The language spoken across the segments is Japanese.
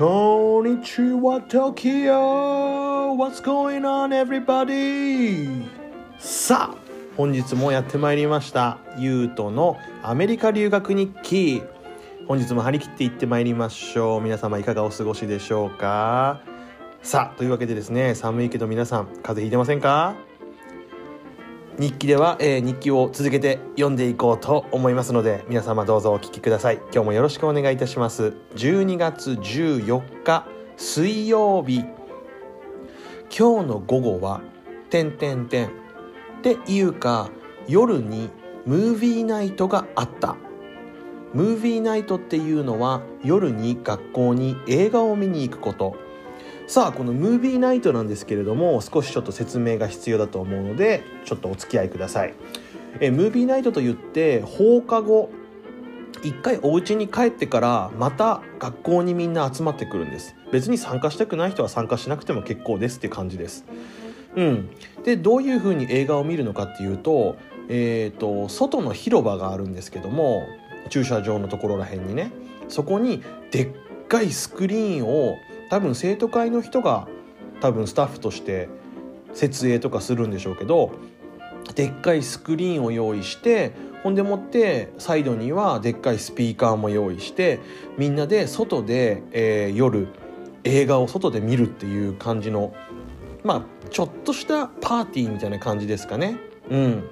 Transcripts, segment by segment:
こんにちは、Tokyo! What's going on, everybody? さあ、本日もやってまいりました、ゆうとのアメリカ留学日記。本日も張り切っていってまいりましょう。皆様いかがお過ごしでしょうか？さあ、というわけでですね、寒いけど皆さん、風邪ひいてませんか？日記では、えー、日記を続けて読んでいこうと思いますので皆様どうぞお聞きください。今日もよろしくお願いいたします。12月14日水曜日。今日の午後は「てんてんてん」っていうか夜にムービーナイトがあった。ムービーナイトっていうのは夜に学校に映画を見に行くこと。さあこのムービーナイトなんですけれども少しちょっと説明が必要だと思うのでちょっとお付き合いください。えムービーナイトと言って放課後一回お家に帰ってからまた学校にみんな集まってくるんです。別に参加したくない人は参加しなくても結構ですっていう感じです。うん。でどういう風に映画を見るのかっていうとえっ、ー、と外の広場があるんですけども駐車場のところらへんにねそこにでっかいスクリーンを多分生徒会の人が多分スタッフとして設営とかするんでしょうけどでっかいスクリーンを用意してほんでもってサイドにはでっかいスピーカーも用意してみんなで外で、えー、夜映画を外で見るっていう感じのまあちょっとしたパーティーみたいな感じですかね。うん、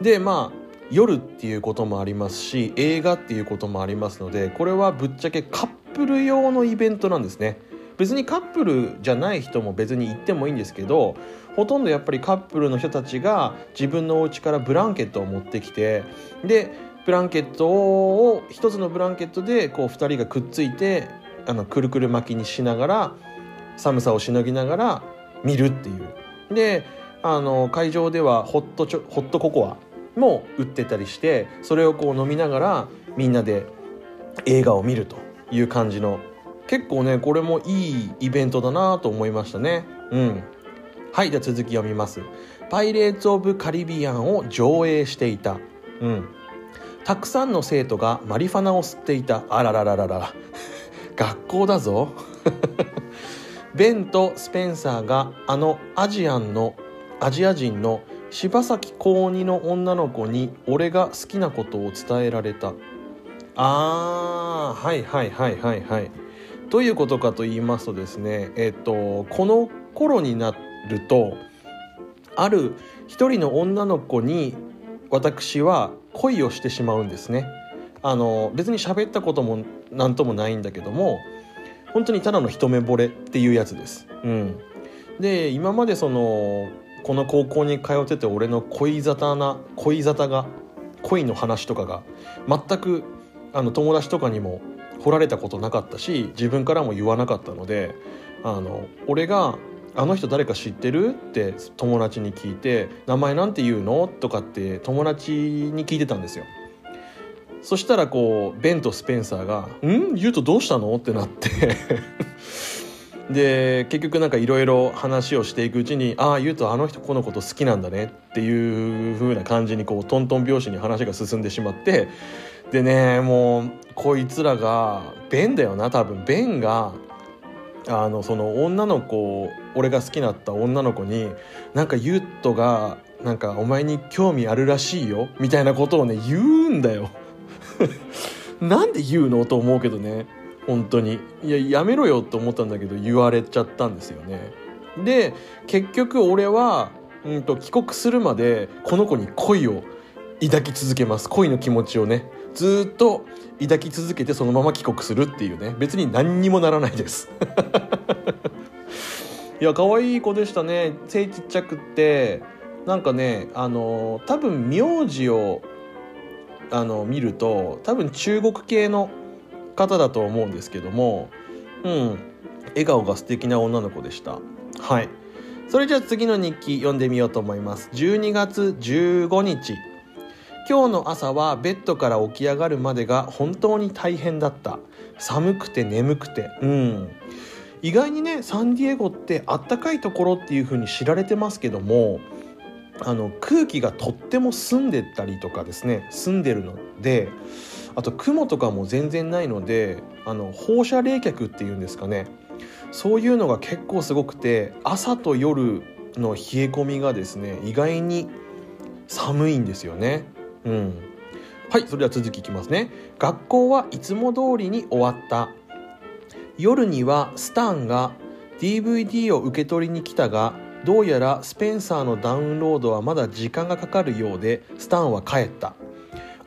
でまあ夜っていうこともありますし映画っていうこともありますのでこれはぶっちゃけカップル用のイベントなんですね。別にカップルじゃない人も別に行ってもいいんですけどほとんどやっぱりカップルの人たちが自分のお家からブランケットを持ってきてでブランケットを一つのブランケットでこう2人がくっついてあのくるくる巻きにしながら寒さをしのぎながら見るっていう。であの会場ではホットチョホットココアも売ってたりしてそれをこう飲みながらみんなで映画を見ると。いう感じの。結構ねこれもいいイベントだなと思いましたね。うん。はいじゃあ続き読みます「パイレーツ・オブ・カリビアン」を上映していた。うん。たくさんの生徒がマリファナを吸っていた。あららららら学校だぞ。ベンとスペンサーがあのアジアンのアジア人の柴咲高2の女の子に俺が好きなことを伝えられた。あーはいはいはいはいはい。どういうことかと言いますとですねえっ、とこの頃になるとある一人の女の子に私は恋をしてしまうんですね。あの別に喋ったことも何ともないんだけども本当にただの一目惚れっていうやつです。うん、で今までそのこの高校に通ってて俺の恋沙汰な恋沙汰が恋の話とかが全くあの友達とかにも掘られたことなかったし自分からも言わなかったのであの俺が「あの人誰か知ってる?」って友達に聞いて「名前なんて言うの?」とかって友達に聞いてたんですよ。そしたらこうベンとスペンサーが「ん？言うとどうしたの?」ってなって で結局なんかいろいろ話をしていくうちにああ言うとあの人このこと好きなんだねっていう風な感じにこうトントン拍子に話が進んでしまってでねもうこいつらがベンだよな多分。ベンがあのその女の子俺が好きだった女の子になんかユットがなんかお前に興味あるらしいよみたいなことをね言うんだよ。なんで言うのと思うけどね本当に。いややめろよって思ったんだけど言われちゃったんですよね。で結局俺は、うんと、帰国するまでこの子に恋を抱き続けます。恋の気持ちをね。ずっと抱き続けてそのまま帰国するっていうね。別に何にもならないです。いや可愛い子でしたね。背ちっちゃくって。なんかねあの多分名字をあの見ると多分中国系の方だと思うんですけどもうん笑顔が素敵な女の子でした。はい。それじゃあ次の日記読んでみようと思います。12月15日。今日の朝はベッドから起き上がるまでが本当に大変だった。寒くて眠くて。うん。意外にねサンディエゴってあったかいところっていう風に知られてますけどもあの空気がとっても澄んでたりとかですね澄んでるのであと雲とかも全然ないのであの放射冷却っていうんですかね。そういうのが結構すごくて朝と夜の冷え込みがですね意外に寒いんですよね。うん。はいそれでは続きいきますね。学校はいつも通りに終わった。夜にはスタンが DVD を受け取りに来たがどうやらスペンサーのダウンロードはまだ時間がかかるようでスタンは帰った。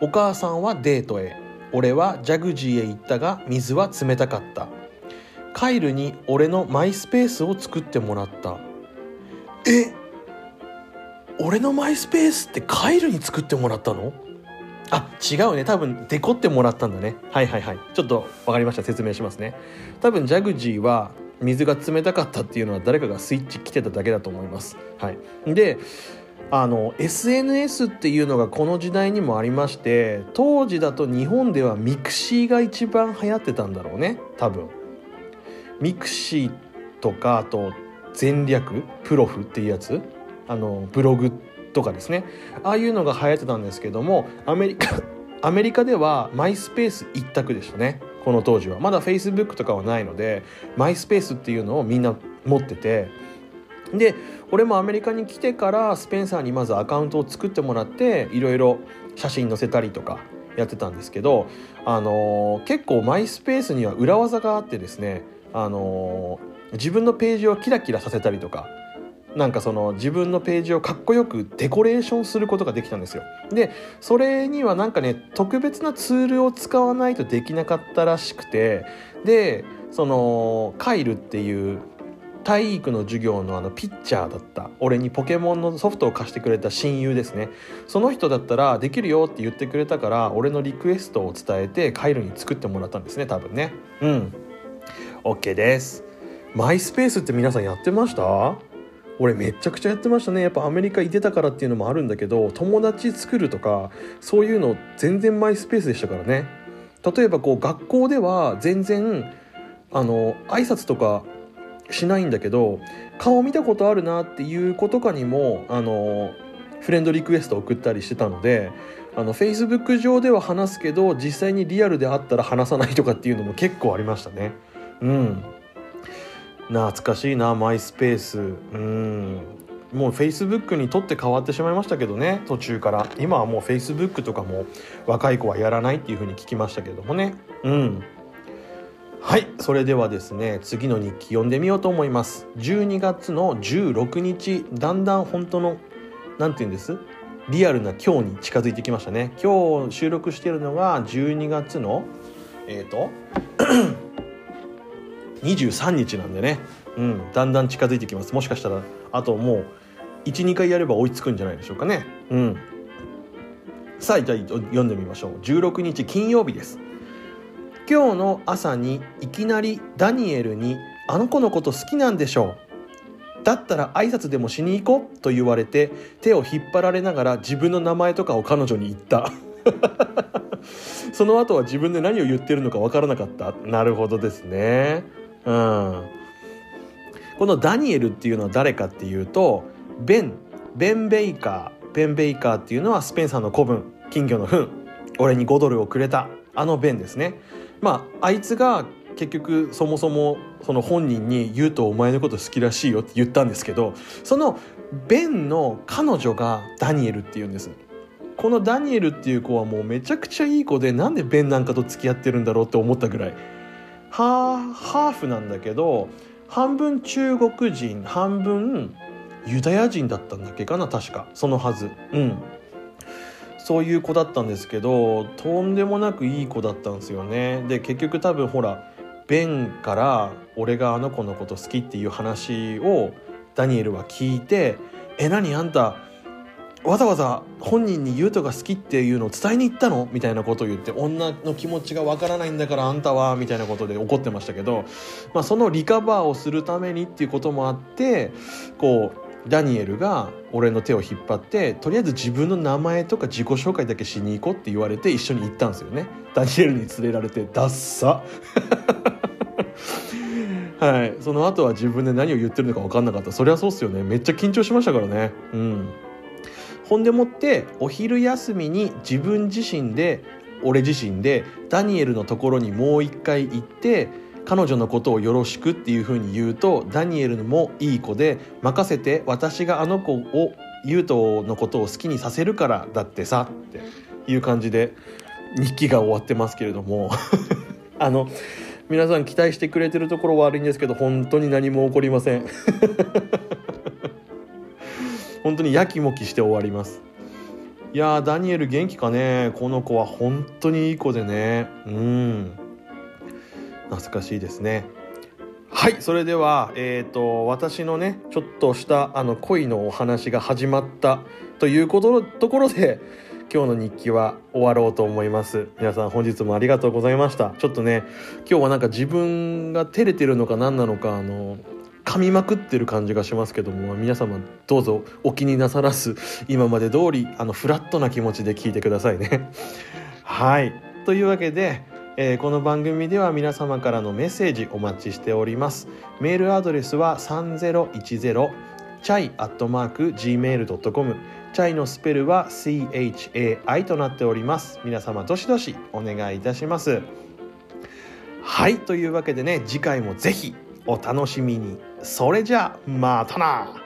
お母さんはデートへ。俺はジャグジーへ行ったが水は冷たかった。カイルに俺のマイスペースを作ってもらった。え？俺のマイスペースってカイルに作ってもらったの？あ違うね。多分デコってもらったんだね。はいはいはい。ちょっと分かりました。説明しますね。多分ジャグジーは水が冷たかったっていうのは誰かがスイッチ切ってただけだと思います。はい。であの SNS っていうのがこの時代にもありまして当時だと日本ではミクシーが一番流行ってたんだろうね。多分。ミクシーとかあと前略プロフっていうやつ？あのブログとかですね。ああいうのが流行ってたんですけどもアメリカ アメリカではマイスペース一択でしたね。この当時は。まだフェイスブックとかはないのでマイスペースっていうのをみんな持ってて。で俺もアメリカに来てからスペンサーにまずアカウントを作ってもらっていろいろ写真載せたりとかやってたんですけど、あのー、結構マイスペースには裏技があってですね、あのー、自分のページをキラキラさせたりとかなんかその自分のページをかっこよくデコレーションすることができたんですよ。でそれにはなんかね特別なツールを使わないとできなかったらしくてでそのカイルっていう体育の授業のあのピッチャーだった俺にポケモンのソフトを貸してくれた親友ですね。その人だったらできるよって言ってくれたから俺のリクエストを伝えてカイルに作ってもらったんですね多分ね。うん。OK です。マイスペースって皆さんやってました？俺めちゃくちゃやってましたね。やっぱアメリカいてたからっていうのもあるんだけど友達作るとかそういうの全然マイスペースでしたからね。例えばこう学校では全然あの挨拶とかしないんだけど顔見たことあるなっていう子とかにもあのフレンドリクエスト送ったりしてたのであの Facebook 上では話すけど実際にリアルで会ったら話さないとかっていうのも結構ありましたね。うん。懐かしいなマイスペース。うん。もう Facebook にとって変わってしまいましたけどね途中から。今はもう Facebook とかも若い子はやらないっていう風に聞きましたけどもね。うん。はいそれではですね次の日記読んでみようと思います。12月の16日だんだん本当の何て言うんです？リアルな今日に近づいてきましたね。今日収録してるのが12月のえっ、ー、と23日なんでね、うん、だんだん近づいてきます。もしかしたらあともう12回やれば追いつくんじゃないでしょうかね。うん。さあじゃあ読んでみましょう。16日金曜日です。今日の朝にいきなりダニエルに「あの子のこと好きなんでしょう」だったら挨拶でもしに行こうと言われて手を引っ張られながら自分の名前とかを彼女に言った。その後は自分で何を言ってるのか分からなかった。なるほどですね。うん。このダニエルっていうのは誰かっていうとベンベン・ベイカーベン・ベイカーっていうのはスペンサーの子分金魚の糞俺に5ドルをくれたあのベンですね。まああいつが結局そもそもその本人に「言うとお前のこと好きらしいよ」って言ったんですけどそのベンの彼女がダニエルっていうんです。このダニエルっていう子はもうめちゃくちゃいい子でなんでベンなんかと付き合ってるんだろうって思ったぐらい。ハーフなんだけど半分中国人半分ユダヤ人だったんだっけかな確か。そのはず。うん。そういう子だったんですけどとんでもなくいい子だったんですよね。で結局多分ほらベンから俺があの子のこと好きっていう話をダニエルは聞いて「え何？あんたわざわざ本人に優斗が好きっていうのを伝えに行ったの？みたいなことを言って女の気持ちがわからないんだからあんたはみたいなことで怒ってましたけど、まあ、そのリカバーをするためにっていうこともあってこうダニエルが俺の手を引っ張ってとりあえず自分の名前とか自己紹介だけしに行こうって言われて一緒に行ったんですよね。ダニエルに連れられてダッサ。はい。その後は自分で何を言ってるのか分かんなかった。そりゃそうっすよね。めっちゃ緊張しましたからね。うん。ほんでもってお昼休みに自分自身で俺自身でダニエルのところにもう一回行って彼女のことをよろしくっていうふうに言うとダニエルもいい子で任せて私があの子をユウトのことを好きにさせるからだってさっていう感じで日記が終わってますけれども。あの皆さん期待してくれてるところ悪いんですけど本当に何も起こりません。本当にやきもきして終わります。いやダニエル元気かね。この子は本当にいい子でね。うん。懐かしいですね。はいそれでは、えーと、私のねちょっとしたあの恋のお話が始まったということところで今日の日記は終わろうと思います。皆さん本日もありがとうございました。ちょっとね今日はなんか自分が照れてるのか何なのかあの噛みまくってる感じがしますけども皆様どうぞお気になさらず今まで通りあのフラットな気持ちで聞いてくださいね。はい。というわけでえー、この番組では皆様からのメッセージお待ちしております。メールアドレスは3010チャイアットマーク gmail.com チャイのスペルは CHAI となっております。皆様どしどしお願いいたします。はい。というわけでね次回もぜひお楽しみに。それじゃまたな。